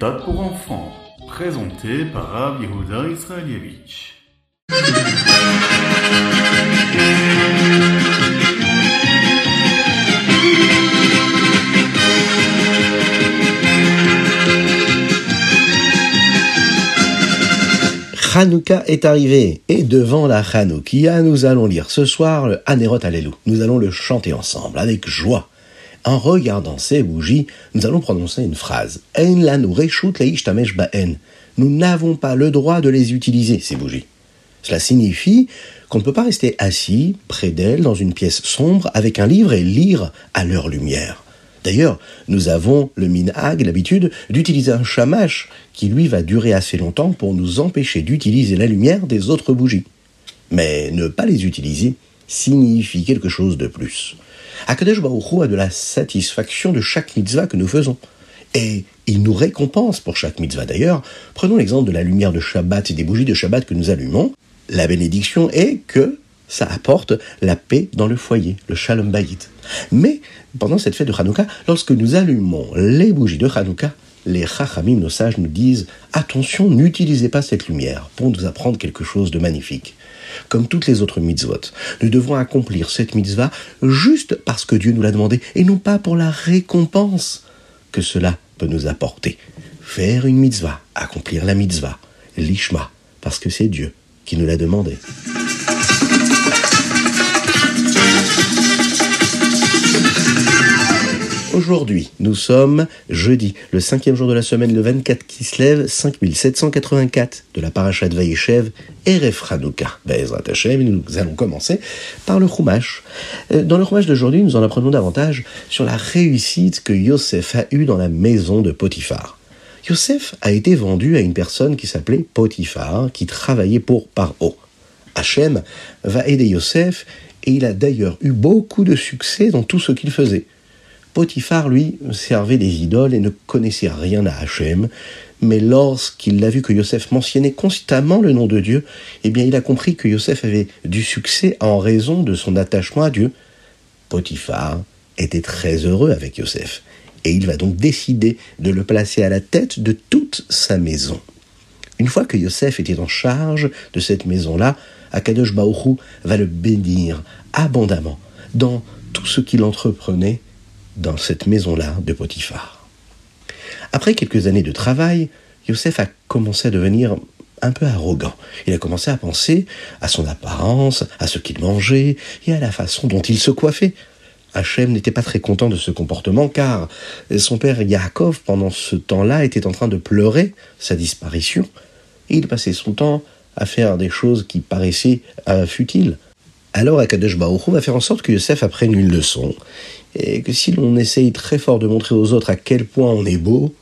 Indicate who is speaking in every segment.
Speaker 1: méthode pour enfants, présenté par Rav Yehuda Israelievich.
Speaker 2: Hanouka est arrivé et devant la Hanoukia, nous allons lire ce soir le Hanerot Alelu. Nous allons le chanter ensemble avec joie. En regardant ces bougies, nous allons prononcer une phrase. Nous n'avons pas le droit de les utiliser, ces bougies. Cela signifie qu'on ne peut pas rester assis près d'elles dans une pièce sombre avec un livre et lire à leur lumière. D'ailleurs, nous avons le minhag, l'habitude d'utiliser un shamash qui lui va durer assez longtemps pour nous empêcher d'utiliser la lumière des autres bougies. Mais ne pas les utiliser signifie quelque chose de plus. Akadosh Baruch a de la satisfaction de chaque mitzvah que nous faisons. Et il nous récompense pour chaque mitzvah. D'ailleurs, prenons l'exemple de la lumière de Shabbat et des bougies de Shabbat que nous allumons. La bénédiction est que ça apporte la paix dans le foyer, le shalom bayit. Mais pendant cette fête de Hanouka, lorsque nous allumons les bougies de Hanouka, les chachamim, nos sages, nous disent attention, n'utilisez pas cette lumière pour nous apprendre quelque chose de magnifique. Comme toutes les autres mitzvot, nous devons accomplir cette mitzvah juste parce que Dieu nous l'a demandé et non pas pour la récompense que cela peut nous apporter. Faire une mitzvah, accomplir la mitzvah, l'ishma, parce que c'est Dieu qui nous l'a demandé. Aujourd'hui, nous sommes jeudi, le cinquième jour de la semaine, le 24 qui se lève, 5784 de la parachat Vayeshev, Eref Hanouka. Bezrat Hashem, nous allons commencer par le Chumash. Euh, Dans le Chumash d'aujourd'hui, nous en apprenons davantage sur la réussite que Yosef a eue dans la maison de Potiphar. Yosef a été vendu à une personne qui s'appelait Potiphar, qui travaillait pour Paro. Hachem va aider Yosef et il a d'ailleurs eu beaucoup de succès dans tout ce qu'il faisait. Potiphar, lui, servait des idoles et ne connaissait rien à Hachem, mais lorsqu'il a vu que Yosef mentionnait constamment le nom de Dieu, eh bien il a compris que Yosef avait du succès en raison de son attachement à Dieu. Potiphar était très heureux avec Yosef, et il va donc décider de le placer à la tête de toute sa maison. Une fois que Yosef était en charge de cette maison-là, Akadosh Baoru va le bénir abondamment dans tout ce qu'il entreprenait dans cette maison-là de Potiphar. Après quelques années de travail, Yosef a commencé à devenir un peu arrogant. Il a commencé à penser à son apparence, à ce qu'il mangeait et à la façon dont il se coiffait. Hachem n'était pas très content de ce comportement car son père Yaakov, pendant ce temps-là, était en train de pleurer sa disparition. Il passait son temps à faire des choses qui paraissaient futiles. Alors Akadosh Baruch va faire en sorte que Yosef apprenne une leçon et que si l'on essaye très fort de montrer aux autres à quel point on est beau,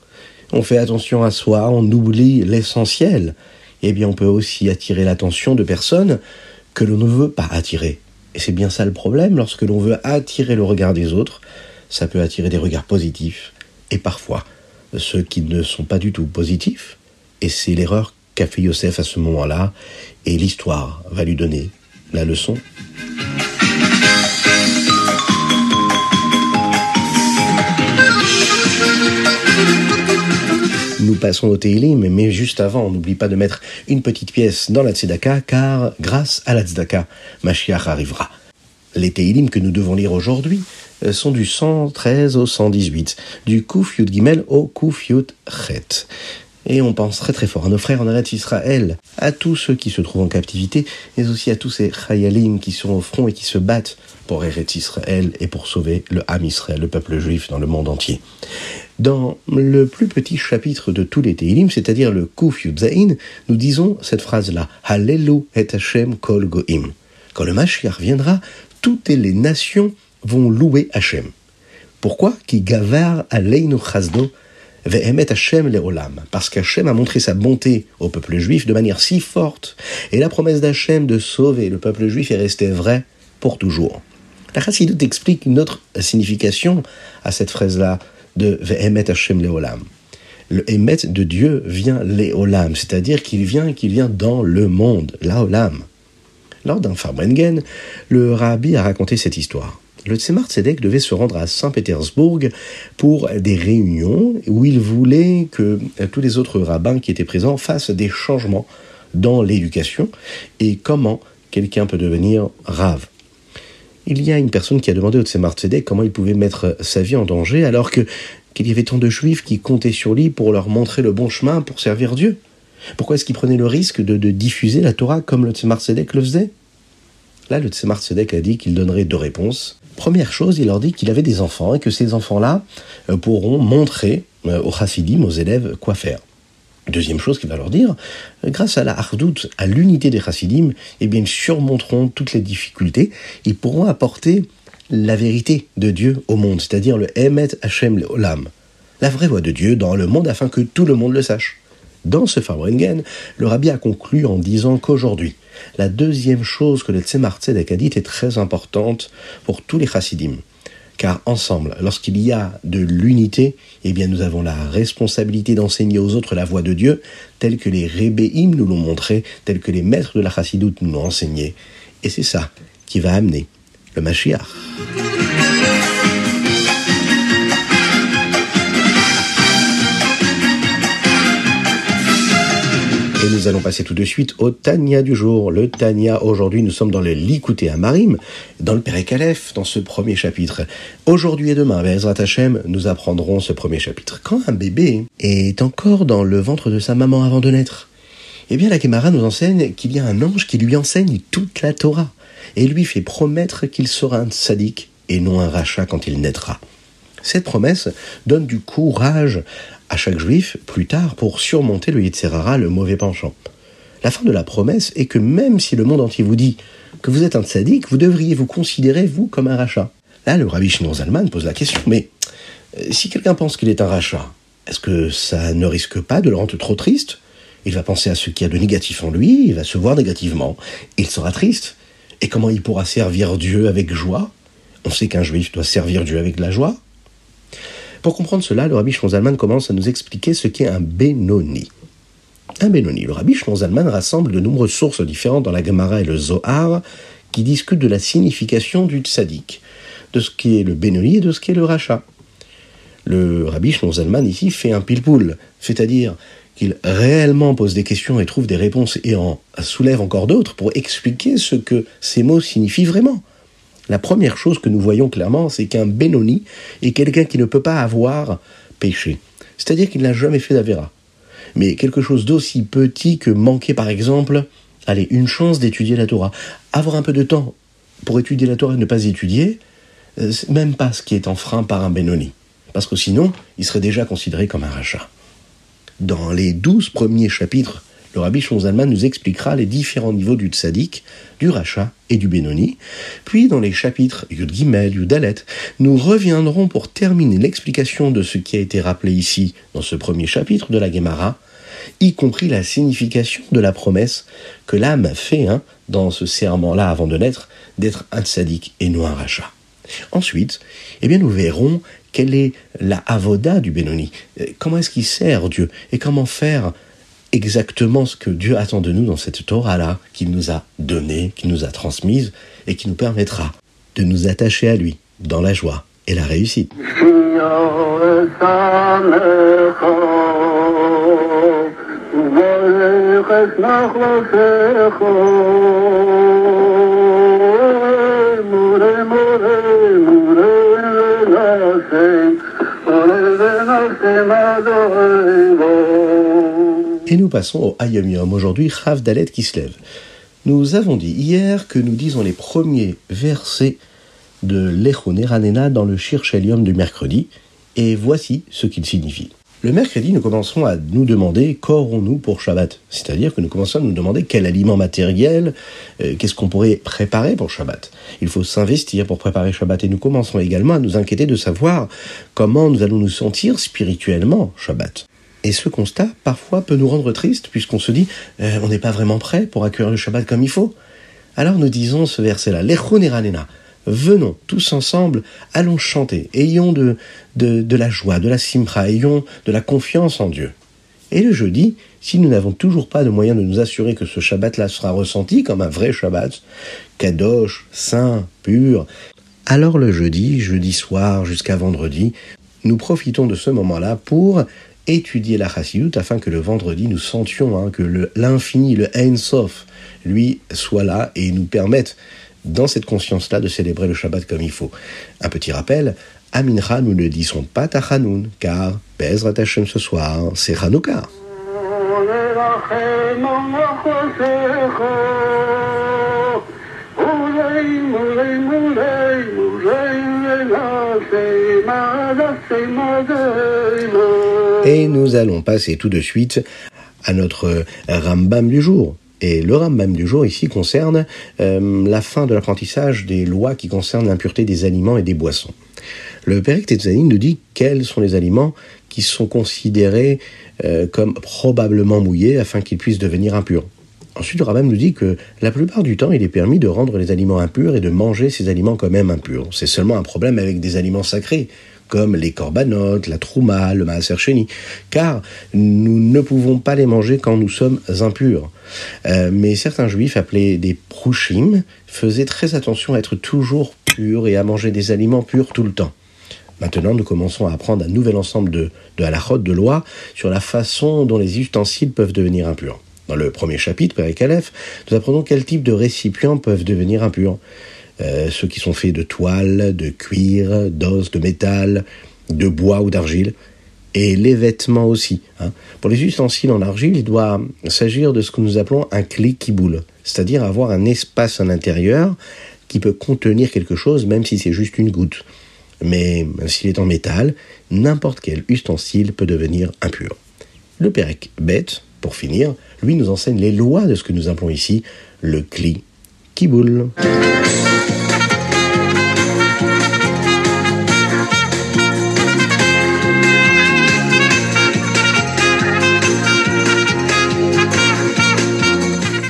Speaker 2: on fait attention à soi, on oublie l'essentiel, eh bien on peut aussi attirer l'attention de personnes que l'on ne veut pas attirer. Et c'est bien ça le problème, lorsque l'on veut attirer le regard des autres, ça peut attirer des regards positifs, et parfois ceux qui ne sont pas du tout positifs, et c'est l'erreur qu'a fait Yosef à ce moment-là, et l'histoire va lui donner la leçon. Nous passons au Teilim, mais juste avant, on n'oublie pas de mettre une petite pièce dans la Tzedaka, car grâce à la Tzedaka, Mashiach arrivera. Les Teilim que nous devons lire aujourd'hui sont du 113 au 118, du Kuf Yud Gimel au Kuf Yud Chet. Et on pense très très fort à nos frères en Eretz Israël, à tous ceux qui se trouvent en captivité, mais aussi à tous ces Chayalim qui sont au front et qui se battent pour Eretz Israël et pour sauver le Ham Israël, le peuple juif dans le monde entier. Dans le plus petit chapitre de tous les Teilim, c'est-à-dire le Kuf Yudzaïn, nous disons cette phrase-là Hallelu et Hashem kol goim. Quand le Mashiach viendra, toutes les nations vont louer Hashem. Pourquoi? Qui gavar aleinu chazdo ve'emet Hashem le'olam. Parce qu'Hashem a montré sa bonté au peuple juif de manière si forte, et la promesse d'Hashem de sauver le peuple juif est restée vraie pour toujours. La Chassidut explique une autre signification à cette phrase-là de Ve'emet Hashem Leolam. Le Emet de Dieu vient Leolam, c'est-à-dire qu'il vient, qu'il vient dans le monde, Laolam. Lors d'un Farbrengen, le rabbi a raconté cette histoire. Le Tzemar Tzedek devait se rendre à Saint-Pétersbourg pour des réunions où il voulait que tous les autres rabbins qui étaient présents fassent des changements dans l'éducation et comment quelqu'un peut devenir rave. Il y a une personne qui a demandé au Tzemar Tzedek comment il pouvait mettre sa vie en danger alors que qu'il y avait tant de juifs qui comptaient sur lui pour leur montrer le bon chemin pour servir Dieu. Pourquoi est-ce qu'il prenait le risque de, diffuser la Torah comme le Tzemar Tzedek le faisait? Là, le Tzemar Tzedek a dit qu'il donnerait deux réponses. Première chose, il leur dit qu'il avait des enfants et que ces enfants-là euh, pourront montrer euh, aux chassidim, aux élèves, quoi faire. Deuxième chose qu'il va leur dire, euh, grâce à la hardout, à l'unité des chassidim, eh bien, ils surmonteront toutes les difficultés, ils pourront apporter la vérité de Dieu au monde, c'est-à-dire le Emet Hashem Olam, la vraie voix de Dieu dans le monde afin que tout le monde le sache. Dans ce Farbrengen, le rabbi a conclu en disant qu'aujourd'hui, la deuxième chose que le Tzemar Tzedek a dite est très importante pour tous les chassidim. Car ensemble, lorsqu'il y a de l'unité, eh bien nous avons la responsabilité d'enseigner aux autres la voix de Dieu, telle que les Rébéim nous l'ont montré, telle que les maîtres de la chassidoute nous l'ont enseigné. Et c'est ça qui va amener le Mashiach. Et nous allons passer tout de suite au Tania du jour. Le Tania, aujourd'hui, nous sommes dans le Likouté Amarim, dans le Pérek Aleph, dans ce premier chapitre. Aujourd'hui et demain, Ezrat Hashem, nous apprendrons ce premier chapitre. Quand un bébé est encore dans le ventre de sa maman avant de naître, eh bien, la Gemara nous enseigne qu'il y a un ange qui lui enseigne toute la Torah et lui fait promettre qu'il sera un sadique et non un rachat quand il naîtra. Cette promesse donne du courage à chaque juif plus tard pour surmonter le Yitzhara, le mauvais penchant. La fin de la promesse est que même si le monde entier vous dit que vous êtes un tzaddik, vous devriez vous considérer, vous, comme un rachat. Là, le rabbi Shimon Zalman pose la question, mais euh, si quelqu'un pense qu'il est un rachat, est-ce que ça ne risque pas de le rendre trop triste? Il va penser à ce qu'il y a de négatif en lui, il va se voir négativement, il sera triste. Et comment il pourra servir Dieu avec joie? On sait qu'un juif doit servir Dieu avec de la joie. Pour comprendre cela, le rabbi Zalman commence à nous expliquer ce qu'est un Benoni. Un Benoni. Le rabbi Zalman rassemble de nombreuses sources différentes dans la Gemara et le Zohar qui discutent de la signification du tzaddik, de ce qui est le Benoni et de ce qui est le rachat. Le rabbi Zalman ici fait un pilpoul, c'est-à-dire qu'il réellement pose des questions et trouve des réponses et en soulève encore d'autres pour expliquer ce que ces mots signifient vraiment. La première chose que nous voyons clairement, c'est qu'un Benoni est quelqu'un qui ne peut pas avoir péché. C'est-à-dire qu'il n'a jamais fait d'Avéra. Mais quelque chose d'aussi petit que manquer, par exemple, allez, une chance d'étudier la Torah. Avoir un peu de temps pour étudier la Torah et ne pas étudier, euh, même pas ce qui est enfreint par un Benoni. Parce que sinon, il serait déjà considéré comme un rachat. Dans les douze premiers chapitres le rabbi Shonzalman nous expliquera les différents niveaux du tzaddik, du rachat et du Benoni. Puis, dans les chapitres Yud Gimel, Yud nous reviendrons pour terminer l'explication de ce qui a été rappelé ici dans ce premier chapitre de la Gemara, y compris la signification de la promesse que l'âme fait hein, dans ce serment-là avant de naître, d'être un tzaddik et non un rachat. Ensuite, eh bien, nous verrons quelle est la avoda du Benoni, comment est-ce qu'il sert Dieu et comment faire exactement ce que Dieu attend de nous dans cette Torah-là, qu'il nous a donnée, qu'il nous a transmise, et qui nous permettra de nous attacher à lui dans la joie et la réussite. Et nous passons au Ayom aujourd'hui, Chav Dalet qui se lève. Nous avons dit hier que nous disons les premiers versets de l'Echo Neranena dans le Shir Shelium du mercredi, et voici ce qu'ils signifient. Le mercredi, nous commencerons à nous demander qu'aurons-nous pour Shabbat? C'est-à-dire que nous commençons à nous demander quel aliment matériel, euh, qu'est-ce qu'on pourrait préparer pour Shabbat. Il faut s'investir pour préparer Shabbat et nous commencerons également à nous inquiéter de savoir comment nous allons nous sentir spirituellement Shabbat. Et ce constat, parfois, peut nous rendre tristes, puisqu'on se dit, euh, on n'est pas vraiment prêt pour accueillir le Shabbat comme il faut. Alors nous disons ce verset-là, Ranena. Venons tous ensemble, allons chanter, ayons de, de, de la joie, de la simra, ayons de la confiance en Dieu. Et le jeudi, si nous n'avons toujours pas de moyen de nous assurer que ce Shabbat-là sera ressenti comme un vrai Shabbat, kadosh, saint, pur, Alors le jeudi, jeudi soir jusqu'à vendredi, nous profitons de ce moment-là pour étudier la chassidut afin que le vendredi nous sentions hein, que l'infini, le Ein Sof, lui soit là et nous permette dans cette conscience-là de célébrer le Shabbat comme il faut. Un petit rappel, à Mincha, nous ne disons pas Tachanoun, car Bezrat Hashem ce soir, c'est Hanouka. Et nous allons passer tout de suite à notre Rambam du jour. Et le Rambam du jour ici concerne euh, la fin de l'apprentissage des lois qui concernent l'impureté des aliments et des boissons. Le Tetzanin nous dit quels sont les aliments qui sont considérés euh, comme probablement mouillés afin qu'ils puissent devenir impurs. Ensuite, le Rambam nous dit que la plupart du temps, il est permis de rendre les aliments impurs et de manger ces aliments quand même impurs. C'est seulement un problème avec des aliments sacrés, comme les corbanotes, la trouma, le maaser car nous ne pouvons pas les manger quand nous sommes impurs. Euh, mais certains juifs, appelés des prouchim, faisaient très attention à être toujours purs et à manger des aliments purs tout le temps. Maintenant, nous commençons à apprendre un nouvel ensemble de, de halachot, de lois, sur la façon dont les ustensiles peuvent devenir impurs. Dans le premier chapitre, Père Aleph, nous apprenons quel type de récipients peuvent devenir impurs. Euh, ceux qui sont faits de toile, de cuir, d'os, de métal, de bois ou d'argile, et les vêtements aussi. Hein. Pour les ustensiles en argile, il doit s'agir de ce que nous appelons un clé qui boule, c'est-à-dire avoir un espace à l'intérieur qui peut contenir quelque chose, même si c'est juste une goutte. Mais s'il est en métal, n'importe quel ustensile peut devenir impur. Le Pérec bête, pour finir, lui nous enseigne les lois de ce que nous appelons ici le cli qui boule.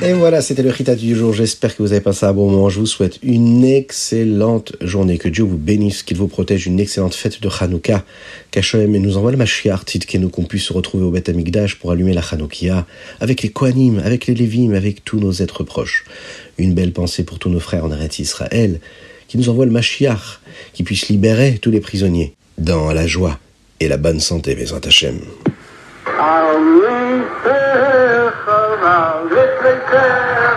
Speaker 2: Et voilà, c'était le Rita du jour. J'espère que vous avez passé un bon moment. Je vous souhaite une excellente journée. Que Dieu vous bénisse, qu'il vous protège. Une excellente fête de Hanouka. Qu'Hachem nous envoie le Mashiach, nous qu'on puisse se retrouver au Beth Amikdash pour allumer la Hanoukia avec les Kohanim, avec les Lévim, avec tous nos êtres proches. Une belle pensée pour tous nos frères en Eretz Israël, qui nous envoie le Mashiach, qui puisse libérer tous les prisonniers dans la joie et la bonne santé, Bezrat Hashem. Covington.